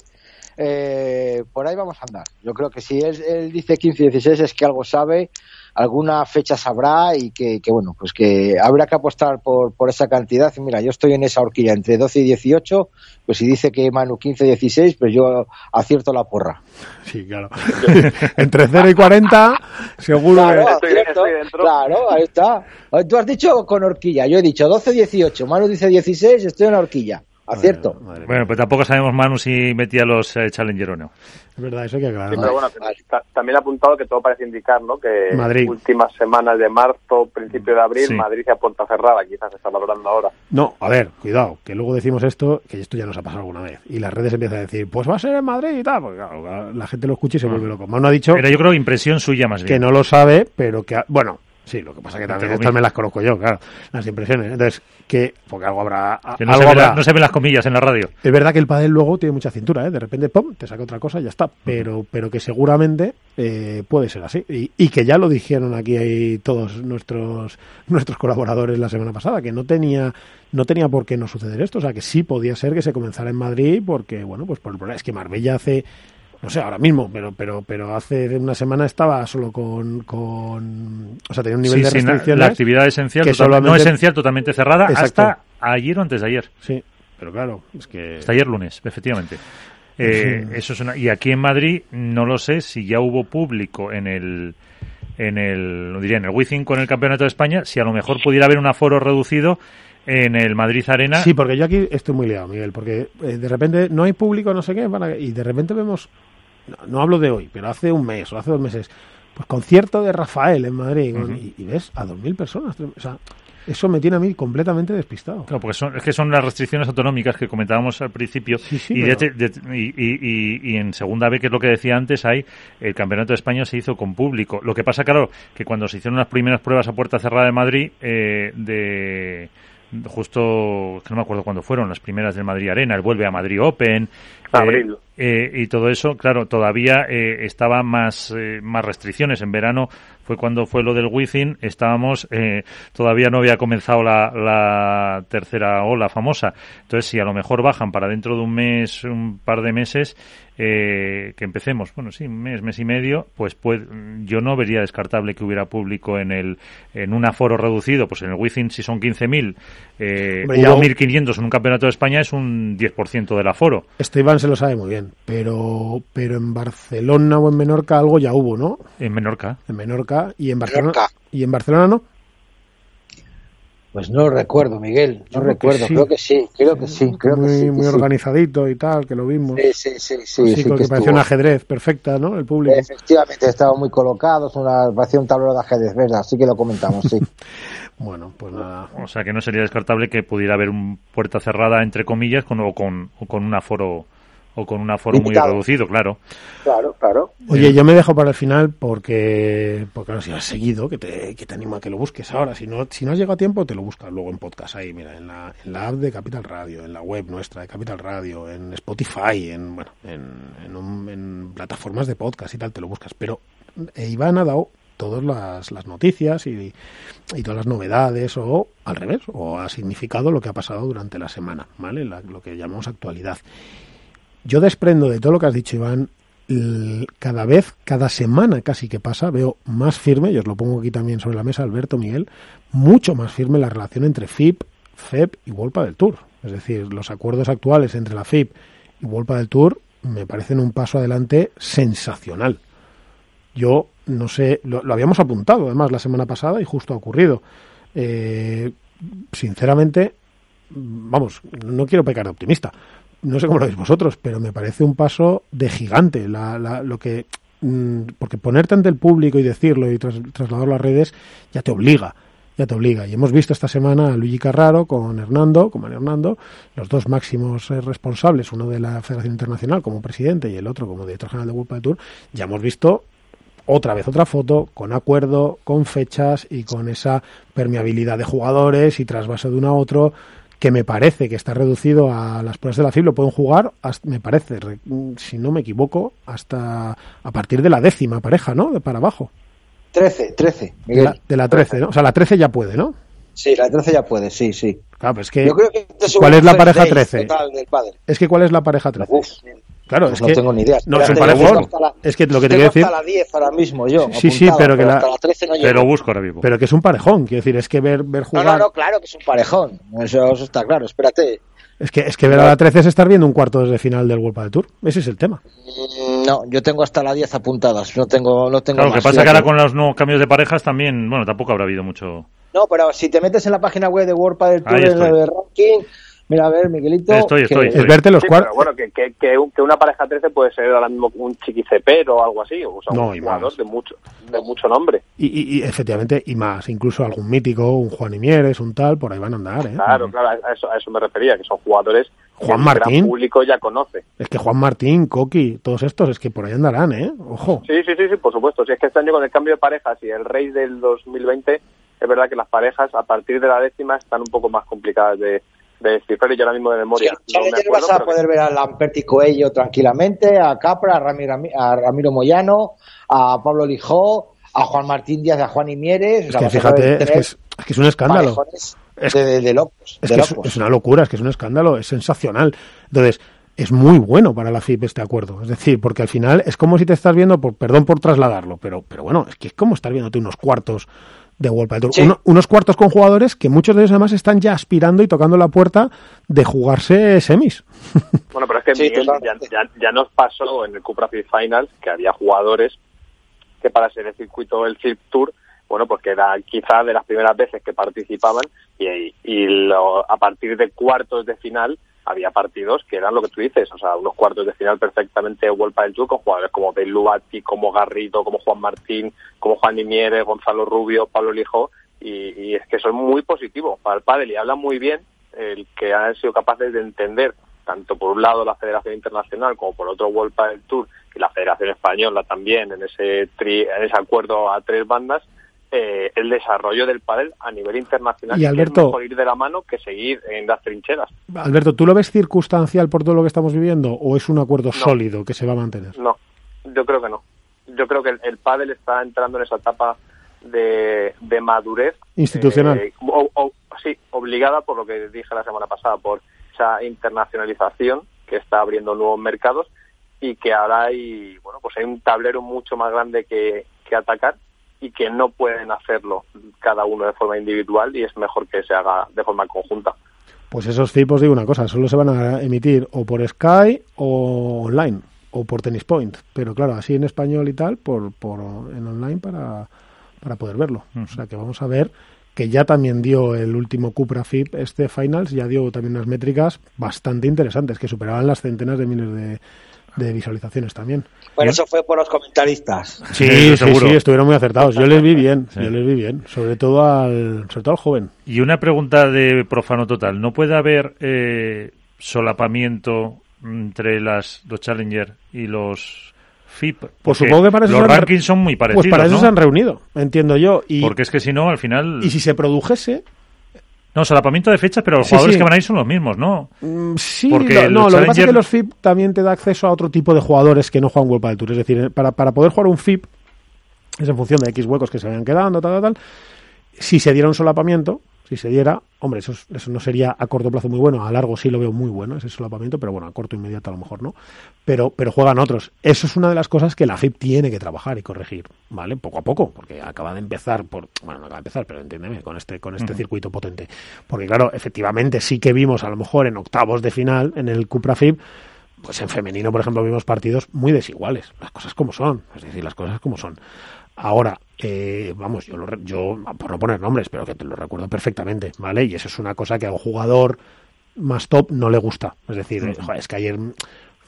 Speaker 3: eh, por ahí vamos a andar. Yo creo que si él, él dice 15, 16 es que algo sabe, alguna fecha sabrá y que, que, bueno, pues que habrá que apostar por, por esa cantidad. Y mira, yo estoy en esa horquilla entre 12 y 18, pues si dice que Manu 15, 16, pues yo acierto la porra.
Speaker 1: Sí, claro. Entre 0 y 40, seguro
Speaker 3: Claro,
Speaker 1: que-
Speaker 5: Estoy- estoy dentro.
Speaker 3: claro, ahí está. Tú has dicho con horquilla, yo he dicho 12, 18. Manu dice 16, estoy en la horquilla. Acierto.
Speaker 1: Madre- madre
Speaker 4: Bueno,
Speaker 1: mía.
Speaker 4: pues tampoco sabemos Manu si metía los eh, Challenger o no.
Speaker 1: Es verdad, eso hay que aclararlo.
Speaker 2: Sí, pero bueno, ta- también ha apuntado que todo parece indicar, ¿no? Que
Speaker 1: Madrid.
Speaker 2: últimas semanas de marzo, principio de abril,
Speaker 4: Sí.
Speaker 2: Madrid a puerta cerrada, quizás se está valorando ahora.
Speaker 1: No, a ver, cuidado, que luego decimos esto, que esto ya nos ha pasado alguna vez. Y las redes empiezan a decir, pues va a ser en Madrid y tal. Porque claro, la gente lo escucha y se vuelve loco. Manu ha dicho
Speaker 4: Pero yo creo impresión suya más
Speaker 1: que
Speaker 4: bien.
Speaker 1: no lo sabe, pero que, ha- bueno, sí, lo que pasa es que también estas me las conozco yo, claro, las impresiones. Entonces, que, porque algo habrá.
Speaker 4: Que no,
Speaker 1: algo
Speaker 4: se
Speaker 1: habrá.
Speaker 4: la- no se ven las comillas en la radio.
Speaker 1: Es verdad que el pádel luego tiene mucha cintura, ¿eh? De repente, pum, te saca otra cosa y ya está. Pero, pero que seguramente eh, puede ser así. Y, y que ya lo dijeron aquí todos nuestros, nuestros colaboradores la semana pasada, que no tenía, no tenía por qué no suceder esto. O sea, que sí podía ser que se comenzara en Madrid porque, bueno, pues por el problema es que Marbella hace, no sé, ahora mismo, pero, pero, pero hace una semana estaba solo con, con o sea, tenía un nivel
Speaker 4: Sí,
Speaker 1: de
Speaker 4: sí,
Speaker 1: restricciones.
Speaker 4: la actividad esencial,
Speaker 1: que
Speaker 4: total- no esencial, totalmente cerrada,
Speaker 1: Exacto.
Speaker 4: hasta ayer o antes de ayer.
Speaker 1: Sí, pero claro, es que...
Speaker 4: Hasta ayer lunes, efectivamente. Eh,
Speaker 1: Sí.
Speaker 4: Eso es una, y aquí en Madrid no lo sé si ya hubo público en el en el no diría en el Wizzing con el Campeonato de España, si a lo mejor pudiera haber un aforo reducido en el Madrid Arena.
Speaker 1: Sí, porque yo aquí estoy muy liado, Miguel, porque eh, de repente no hay público, no sé qué, y de repente vemos, no, no hablo de hoy, pero hace un mes o hace dos meses, pues concierto de Rafael en Madrid, y, y ves a dos mil personas. O sea, eso me tiene a mí completamente despistado.
Speaker 4: Claro, porque son, es que son las restricciones autonómicas que comentábamos al principio.
Speaker 1: Sí, sí,
Speaker 4: y,
Speaker 1: pero-
Speaker 4: de- de- y, y- y- y en segunda B, que es lo que decía antes, hay el Campeonato de España se hizo con público. Lo que pasa, claro, que cuando se hicieron las primeras pruebas a puerta cerrada de Madrid, eh, de justo, que no me acuerdo cuándo fueron, las primeras del Madrid Arena, el vuelve a Madrid Open. eh,
Speaker 2: Abril.
Speaker 4: eh, y todo eso, claro, todavía eh, estaba más, eh, más restricciones. En verano fue cuando fue lo del Wizzing, estábamos, eh, todavía no había comenzado la, la tercera ola famosa. Entonces, si a lo mejor bajan para dentro de un mes, un par de meses, eh, que empecemos, bueno, sí, un mes, mes y medio, pues, pues yo no vería descartable que hubiera público en el en un aforo reducido, pues en el Wizzing si son 15.000, eh, hubo 1.500 en un campeonato de España es un 10% del aforo.
Speaker 1: Esto Iván se lo sabe muy bien, pero, pero en Barcelona o en Menorca algo ya hubo, ¿no?
Speaker 4: En Menorca.
Speaker 1: En Menorca y en Barcelona.
Speaker 3: Menorca.
Speaker 1: Y en Barcelona no.
Speaker 3: Pues no lo recuerdo, Miguel. No
Speaker 1: creo que
Speaker 3: recuerdo.
Speaker 1: sí.
Speaker 3: Creo que sí, creo que sí, creo
Speaker 1: muy,
Speaker 3: que sí. que
Speaker 1: muy
Speaker 3: sí.
Speaker 1: organizadito y tal, que lo vimos.
Speaker 3: Sí, sí, sí, sí,
Speaker 1: Sí,
Speaker 3: que
Speaker 1: que parecía un ajedrez perfecta, ¿no? El público.
Speaker 3: Efectivamente, estaba muy colocado, es una, parecía un tablero de ajedrez, ¿verdad? Así que lo comentamos, sí.
Speaker 1: Bueno, pues nada.
Speaker 4: O sea que no sería descartable que pudiera haber un puerta cerrada entre comillas con o con, o con un aforo o con un aforo muy reducido, claro.
Speaker 3: claro, claro.
Speaker 1: Oye, yo me dejo para el final porque, porque claro, si has seguido, que te, que te animo a que lo busques ahora. Si no, si no has llegado a tiempo, te lo buscas luego en podcast ahí, mira, en la, en la app de Capital Radio, en la web nuestra de Capital Radio, en Spotify, en, bueno, en, en, un- en plataformas de podcast y tal, te lo buscas. Pero eh, Iván ha dado todas las, las noticias y, y todas las novedades, o al revés, o ha significado lo que ha pasado durante la semana, ¿vale? La- lo que llamamos actualidad. Yo desprendo de todo lo que has dicho, Iván, cada vez, cada semana casi que pasa, veo más firme, y os lo pongo aquí también sobre la mesa, Alberto, Miguel, mucho más firme la relación entre FIP, FEP y Wolpa del Tour. Es decir, los acuerdos actuales entre la FIP y Wolpa del Tour me parecen un paso adelante sensacional. Yo no sé, lo, lo habíamos apuntado además la semana pasada y justo ha ocurrido. Eh, sinceramente, vamos, no quiero pecar de optimista. No sé cómo lo veis vosotros, pero me parece un paso de gigante. La, la- lo que, mm, porque ponerte ante el público y decirlo y tras- trasladarlo a redes ya te obliga, ya te obliga. Y hemos visto esta semana a Luigi Carraro con Hernando, con Hernando, los dos máximos eh, responsables, uno de la Federación Internacional como presidente y el otro como director general de World Padel Tour. Ya hemos visto otra vez otra foto con acuerdo, con fechas y con esa permeabilidad de jugadores y trasvase de uno a otro que me parece que está reducido a las pruebas de la FIB, lo pueden jugar, hasta- me parece, re- si no me equivoco, hasta a partir de la décima pareja, ¿no? De para abajo.
Speaker 3: 13, 13,
Speaker 1: De
Speaker 3: Miguel.
Speaker 1: la, de la 13, ¿no? O sea, la 13 ya puede, ¿no?
Speaker 3: Sí, la 13 ya puede, sí, sí.
Speaker 1: Claro, pero es que,
Speaker 3: Yo creo que
Speaker 1: ¿cuál es la pareja
Speaker 3: day
Speaker 1: 13?
Speaker 3: total del padre.
Speaker 1: Es que ¿cuál es la pareja 13?
Speaker 3: Uf,
Speaker 1: Claro,
Speaker 3: pues
Speaker 1: es
Speaker 3: no
Speaker 1: que
Speaker 3: tengo ni idea.
Speaker 1: No, es un parejón.
Speaker 3: la-
Speaker 1: Es que lo que te quiero decir,
Speaker 3: hasta la 10 ahora mismo yo.
Speaker 1: Sí, sí, pero que la-
Speaker 3: hasta la 13 no
Speaker 4: Te
Speaker 3: llego.
Speaker 4: lo busco ahora mismo.
Speaker 1: pero que es un parejón, quiero decir, es que ver, ver
Speaker 3: No,
Speaker 1: jugar,
Speaker 3: no, no, claro que es un parejón. Eso, eso está claro, espérate.
Speaker 1: es que, es que ver a la 13 es estar viendo un cuarto de final del World Padel Tour, ese es el tema.
Speaker 3: Mm, No, yo tengo hasta la 10 apuntadas. No tengo, no tengo
Speaker 4: Claro, lo que pasa que
Speaker 3: fíjate.
Speaker 4: ahora con los nuevos cambios de parejas también, bueno, tampoco habrá habido mucho.
Speaker 3: No, pero si te metes en la página web de World Padel Tour en el ranking, Mira, a ver, Miguelito.
Speaker 4: Estoy,
Speaker 3: que-
Speaker 4: estoy,
Speaker 1: Es verte los
Speaker 2: Sí,
Speaker 1: cuartos.
Speaker 2: bueno, que, que, que, un- que una pareja 13 puede ser ahora mismo un chiquicepero o algo así, o sea,
Speaker 1: No,
Speaker 2: un
Speaker 1: y
Speaker 2: jugador
Speaker 1: más.
Speaker 2: de mucho, de mucho nombre.
Speaker 1: Y, y- y efectivamente, y más, incluso algún mítico, un Juan Imieres, un tal, por ahí van a andar, ¿eh?
Speaker 2: Claro, claro, a eso, a eso me refería, que son jugadores
Speaker 1: Juan
Speaker 2: que el
Speaker 1: Martín.
Speaker 2: gran público ya conoce.
Speaker 1: Es que Juan Martín, Coqui, todos estos, es que por ahí andarán, ¿eh? Ojo.
Speaker 2: Sí, sí, sí, sí, por supuesto. Si es que este año con el cambio de parejas y el rey del 2020, es verdad que las parejas a partir de la décima están un poco más complicadas de, de descifrar y yo ahora mismo de memoria
Speaker 3: Sí,
Speaker 2: no me
Speaker 3: Challenger
Speaker 2: acuerdo.
Speaker 3: vas a
Speaker 2: que-
Speaker 3: poder ver a Lamperti Coello tranquilamente, a Capra, a Ramiro, a Ramiro Moyano, a Pablo Lijó, a Juan Martín Díaz, a Juan Imieres.
Speaker 1: Es que fíjate, es que es, es que es un escándalo. Es-
Speaker 3: de, de- de locos.
Speaker 1: Es
Speaker 3: de
Speaker 1: que es,
Speaker 3: locos.
Speaker 1: es una locura, es que es un escándalo, es sensacional. Entonces, es muy bueno para la FIP este acuerdo. Es decir, porque al final es como si te estás viendo, por, perdón por trasladarlo, pero, pero bueno, es que es como estar viéndote unos cuartos de World Padel Tour.
Speaker 3: Sí.
Speaker 1: Uno- unos cuartos con jugadores que muchos de ellos además están ya aspirando y tocando la puerta de jugarse semis.
Speaker 2: Bueno, pero es que
Speaker 3: Sí,
Speaker 2: Miguel, ya, ya, ya nos pasó en el Cupra Fit Finals que había jugadores que para ser el circuito del Circ Tour, bueno, pues que era quizá de las primeras veces que participaban y, y lo- a partir de cuartos de final había partidos que eran lo que tú dices, o sea, unos cuartos de final perfectamente World Padel Tour con jugadores como Belluati, como Garrido, como Juan Martín, como Juan Nimiere, Gonzalo Rubio, Pablo Lijo, y, y es que son muy positivos para el pádel y hablan muy bien el que han sido capaces de entender tanto por un lado la Federación Internacional como por otro World Padel Tour y la Federación Española también en ese tri- en ese acuerdo a tres bandas eh, el desarrollo del pádel a nivel internacional
Speaker 1: Y,
Speaker 2: que es
Speaker 1: Alberto-
Speaker 2: mejor ir de la mano que seguir en las trincheras
Speaker 1: Alberto, ¿tú lo ves circunstancial por todo lo que estamos viviendo o es un acuerdo sólido que se va a mantener?
Speaker 2: no yo creo que no yo creo que el, el pádel está entrando en esa etapa de, de madurez
Speaker 1: Institucional.
Speaker 2: eh, o- o- sí obligada por lo que dije la semana pasada por esa internacionalización que está abriendo nuevos mercados y que ahora hay bueno pues hay un tablero mucho más grande que, que atacar y que no pueden hacerlo cada uno de forma individual y es mejor que se haga de forma conjunta.
Speaker 1: Pues esos FIP, os digo una cosa, solo se van a emitir o por Sky o online o por Tennis Point. Pero claro, así en español y tal, por, por en online para, para poder verlo. O sea que vamos a ver que ya también dio el último Cupra FIP, este Finals, ya dio también unas métricas bastante interesantes, que superaban las centenas de miles de, de visualizaciones también.
Speaker 3: Bueno, eso fue por los comentaristas.
Speaker 1: Sí, sí,
Speaker 4: seguro.
Speaker 1: sí, estuvieron muy acertados. Yo les vi bien,
Speaker 4: Sí.
Speaker 1: yo les vi bien, sobre todo al, sobre todo al joven.
Speaker 4: Y una pregunta de profano total. ¿No puede haber eh, solapamiento entre las los Challenger y los FIP?
Speaker 1: Pues supongo que para eso
Speaker 4: los
Speaker 1: han
Speaker 4: rankings son muy parecidos,
Speaker 1: Pues para eso
Speaker 4: ¿no?
Speaker 1: se han reunido, entiendo yo. Y,
Speaker 4: Porque es que si no, al final...
Speaker 1: y si se produjese,
Speaker 4: No, solapamiento de fechas, pero los
Speaker 1: Sí,
Speaker 4: jugadores
Speaker 1: sí.
Speaker 4: que van ahí son los mismos, ¿no?
Speaker 1: Mm, Sí,
Speaker 4: Porque
Speaker 1: lo- no, lo que pasa es que los FIP también te da acceso a otro tipo de jugadores que no juegan World Padel Tour. Es decir, para, para poder jugar un FIP, es en función de X huecos que se vayan quedando, tal, tal, tal. Si se diera un solapamiento, si se diera, hombre, eso, es- eso no sería a corto plazo muy bueno, a largo sí lo veo muy bueno ese solapamiento, pero bueno, a corto inmediato a lo mejor no. Pero, pero juegan otros. Eso es una de las cosas que la FIP tiene que trabajar y corregir, ¿vale? Poco a poco, porque acaba de empezar por, bueno, no acaba de empezar, pero entiéndeme, con este, con este circuito potente. Porque claro, efectivamente sí que vimos a lo mejor en octavos de final, en el Cupra FIP, pues en femenino, por ejemplo, vimos partidos muy desiguales, las cosas como son, es decir, las cosas como son. Ahora, eh, vamos, yo, lo yo, por no poner nombres, pero que te lo recuerdo perfectamente, ¿vale? Y eso es una cosa que a un jugador más top no le gusta. Es decir, joder, es que ayer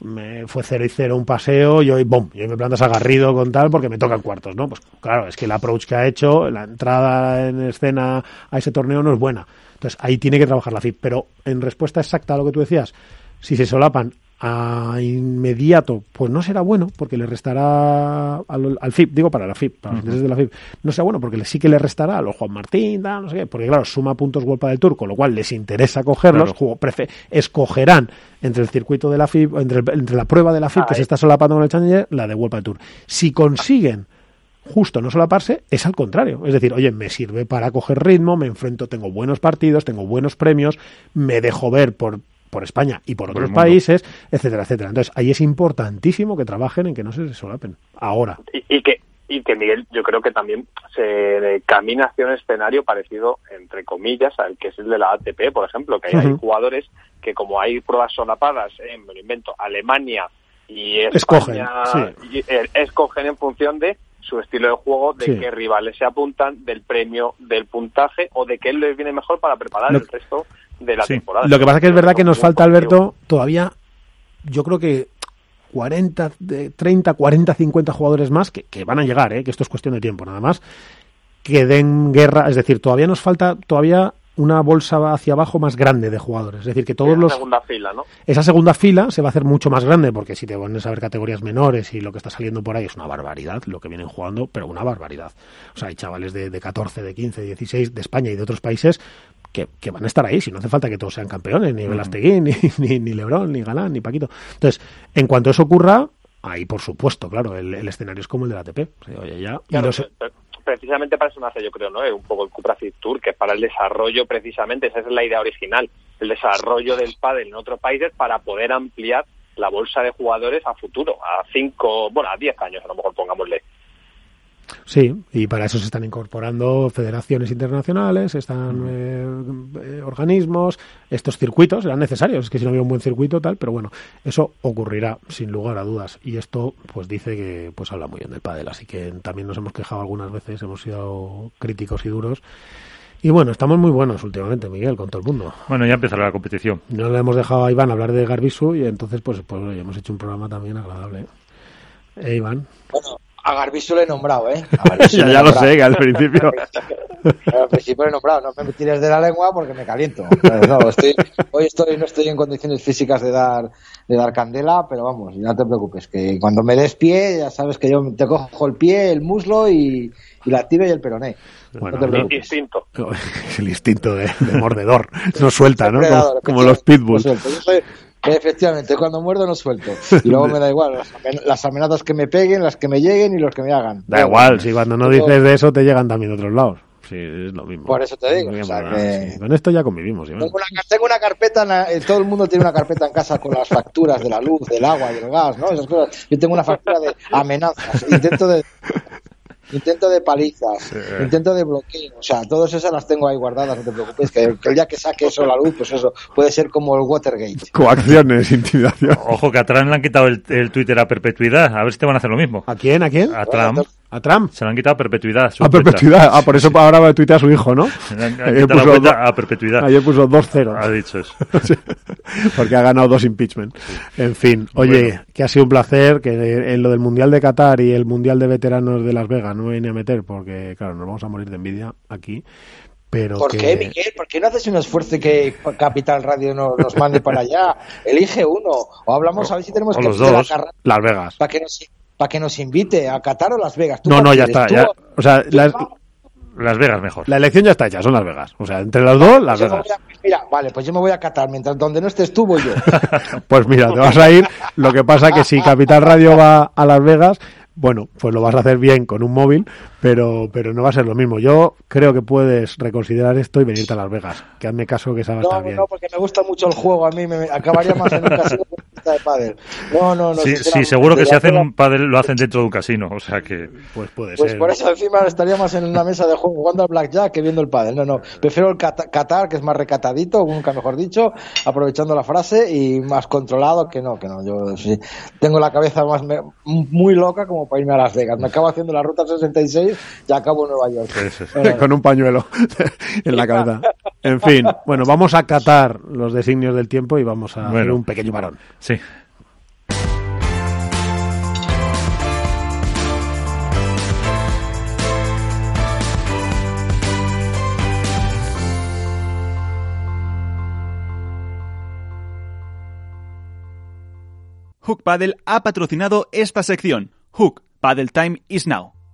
Speaker 1: me fue 0 y 0 un paseo y hoy, bom, y hoy me plantas agarrido con tal porque me tocan cuartos, ¿no? Pues claro, es que el approach que ha hecho, la entrada en escena a ese torneo no es buena. Entonces ahí tiene que trabajar la FIP. Pero en respuesta exacta a lo que tú decías, si se solapan a inmediato, pues no será bueno porque le restará al, al FIP, digo para la FIP, para los intereses de la FIP, no será bueno porque le- sí que le restará a los Juan Martín, no sé qué, porque claro, suma puntos World del Tour, con lo cual les interesa cogerlos,
Speaker 4: Claro.
Speaker 1: juego- prefe- escogerán entre el circuito de la FIP, entre, el- entre la prueba de la FIP que
Speaker 2: Ahí.
Speaker 1: se está solapando con el Challenger, la de World del Tour. Si consiguen justo no solaparse, es al contrario. Es decir, oye, me sirve para coger ritmo, me enfrento, tengo buenos partidos, tengo buenos premios, me dejo ver por, por España y por otros países, etcétera, etcétera. Entonces, ahí es importantísimo que trabajen en que no se solapen. Ahora.
Speaker 2: y, y que y que Miguel yo creo que también se camina hacia un escenario parecido entre comillas al que es el de la ATP por ejemplo que hay jugadores que como hay pruebas solapadas en me lo invento Alemania y
Speaker 1: Escogen,
Speaker 2: España y, eh, escogen en función de su estilo de juego, de
Speaker 1: Sí.
Speaker 2: qué rivales se apuntan, del premio, del puntaje o de qué les viene mejor para preparar
Speaker 1: Lo-
Speaker 2: el resto de la
Speaker 4: Sí.
Speaker 2: temporada.
Speaker 1: Lo que pasa que es verdad que nos falta. Alberto, todavía, yo creo que 40, de 30, 40, 50 jugadores más que, que van a llegar, ¿eh? que esto es cuestión de tiempo nada más, que den guerra, es decir, todavía nos falta todavía una bolsa hacia abajo más grande de jugadores, es decir, que todos
Speaker 2: En la
Speaker 1: los
Speaker 2: segunda fila, ¿no?
Speaker 1: esa segunda fila se va a hacer mucho más grande porque si te pones a ver categorías menores y lo que está saliendo por ahí es una barbaridad lo que vienen jugando, pero una barbaridad. O sea, hay chavales de, de 14, de 15, 16 de España y de otros países que, que van a estar ahí, si no hace falta que todos sean campeones, ni Velasteguín, ni, ni, ni Lebrón, ni Galán, ni Paquito. Entonces, en cuanto eso ocurra, ahí por supuesto, claro, el, el escenario es como el del ATP. O sea, oye, ya,
Speaker 2: Claro,
Speaker 1: los-
Speaker 2: pre- precisamente para eso nace, yo creo, ¿no? Eh, Un poco el Cupra Fit Tour, que es para el desarrollo, precisamente, esa es la idea original, el desarrollo del pádel en otros países para poder ampliar la bolsa de jugadores a futuro, a cinco, bueno, a diez años, a lo mejor pongámosle.
Speaker 1: Sí, y para eso se están incorporando federaciones internacionales, están eh, eh, organismos, estos circuitos eran necesarios, es que si no había un buen circuito tal, pero bueno, eso ocurrirá sin lugar a dudas y esto pues dice que pues habla muy bien del pádel, así que también nos hemos quejado algunas veces, hemos sido críticos y duros y bueno, estamos muy buenos últimamente, Miguel, con todo el mundo.
Speaker 4: Bueno, ya empezará la competición.
Speaker 1: No le hemos dejado a Iván hablar de Garbisu y entonces pues pues hemos hecho un programa también agradable. Eh, Iván.
Speaker 3: Bueno, a Garbisu le he nombrado, ¿eh?
Speaker 1: Ya
Speaker 3: le
Speaker 1: ya lo sé, que al principio.
Speaker 3: Al principio he nombrado, no me tires de la lengua porque me caliento. No, estoy, hoy estoy, no estoy en condiciones físicas de dar, de dar candela, pero vamos, no te preocupes, que cuando me des pie, ya sabes que yo te cojo el pie, el muslo y, y la tibia y el peroné.
Speaker 1: Bueno,
Speaker 3: no preocupes.
Speaker 2: Instinto.
Speaker 1: el instinto de, de mordedor. No suelta, ¿no? Como,
Speaker 3: Predador,
Speaker 1: como los pitbulls.
Speaker 3: no suelto. Yo soy- efectivamente, cuando muerdo no suelto. Y luego me da igual las, amen- las amenazas que me peguen, las que me lleguen y los que me hagan.
Speaker 1: Da igual, si cuando no dices de eso te llegan también de otros lados. Sí, es lo mismo.
Speaker 3: Por eso te digo, o sea, que-
Speaker 1: sí, Con esto ya convivimos.
Speaker 3: Tengo una, ca- tengo una carpeta, en la- eh, todo el mundo tiene una carpeta en casa con las facturas de la luz, del agua, del gas, ¿no? Esas cosas. Yo tengo una factura de amenazas, intento de intento de palizas, intento de bloqueo, o sea, todas esas las tengo ahí guardadas, no te preocupes, que, el día que saque eso a la luz, pues eso puede ser como el Watergate.
Speaker 1: Coacciones, intimidación.
Speaker 4: Ojo, que a Trump le han quitado el, el Twitter a perpetuidad. A ver si te van a hacer lo mismo.
Speaker 1: ¿A quién? ¿A quién?
Speaker 4: A Trump.
Speaker 1: ¿A Trump?
Speaker 4: Se le han quitado a perpetuidad. su
Speaker 1: A
Speaker 4: cuenta.
Speaker 1: perpetuidad. Ah, por eso ahora va a tuitear a su hijo, ¿no? Ayer
Speaker 4: la
Speaker 1: puso do-
Speaker 4: a perpetuidad.
Speaker 1: Ayer puso 2-0.
Speaker 4: Ha dicho eso.
Speaker 1: Sí, porque ha ganado dos impeachment. En fin, oye,
Speaker 4: Bueno.
Speaker 1: que ha sido un placer que en lo del Mundial de Qatar y el Mundial de Veteranos de Las Vegas no me vine a meter porque, claro, nos vamos a morir de envidia aquí. Pero
Speaker 3: ¿Por
Speaker 1: que...
Speaker 3: qué, Miguel? ¿Por qué no haces un esfuerzo y que Capital Radio nos, nos mande para allá? Elige uno. O hablamos a ver si tenemos
Speaker 4: o
Speaker 3: que
Speaker 4: los
Speaker 3: pedir a
Speaker 4: dos.
Speaker 3: Carra-
Speaker 1: Las Vegas.
Speaker 3: para que nos para que nos invite a Qatar o Las Vegas. ¿Tú
Speaker 1: No, no, ya está.
Speaker 3: ¿Tú
Speaker 1: ya-
Speaker 3: o-
Speaker 1: sea, la,
Speaker 4: Las Vegas mejor.
Speaker 1: la elección ya está hecha, son Las Vegas. O sea, entre las dos, Las
Speaker 3: Yo me
Speaker 1: Vegas.
Speaker 3: a- mira, vale, pues yo me voy a Qatar. Mientras donde no estés tú, voy yo.
Speaker 1: Pues mira, te vas a ir. Lo que pasa que si Capital Radio va a Las Vegas, bueno, pues lo vas a hacer bien con un móvil, pero, pero no va a ser lo mismo. Yo creo que puedes reconsiderar esto y venirte a Las Vegas. Que hazme caso que esa va a
Speaker 3: No,
Speaker 1: estar
Speaker 3: no,
Speaker 1: bien.
Speaker 3: no, porque me gusta mucho el juego. A mí me me- acabaría más en un casino que en una de pádel. No, no, no.
Speaker 4: Sí, sí, seguro que si hacen un pádel lo hacen dentro de un casino. O sea que...
Speaker 1: Pues puede
Speaker 3: Pues
Speaker 1: ser.
Speaker 3: por eso encima estaría más en una mesa de juego jugando al blackjack que viendo el pádel. No, no. Prefiero el Qatar, que es más recatadito, nunca mejor dicho, aprovechando la frase y más controlado que no, que no. Yo sí tengo la cabeza más me- muy loca como para irme a Las Vegas. Me acabo haciendo la ruta 66 y acabo en Nueva York.
Speaker 4: Eso es.
Speaker 3: Bueno,
Speaker 1: con un pañuelo en la cabeza. En fin, bueno, vamos a catar los designios del tiempo y vamos a hacer
Speaker 4: Bueno.
Speaker 1: un pequeño varón.
Speaker 4: Sí.
Speaker 6: Hook Paddle ha patrocinado esta sección. Hook Paddle Time is now.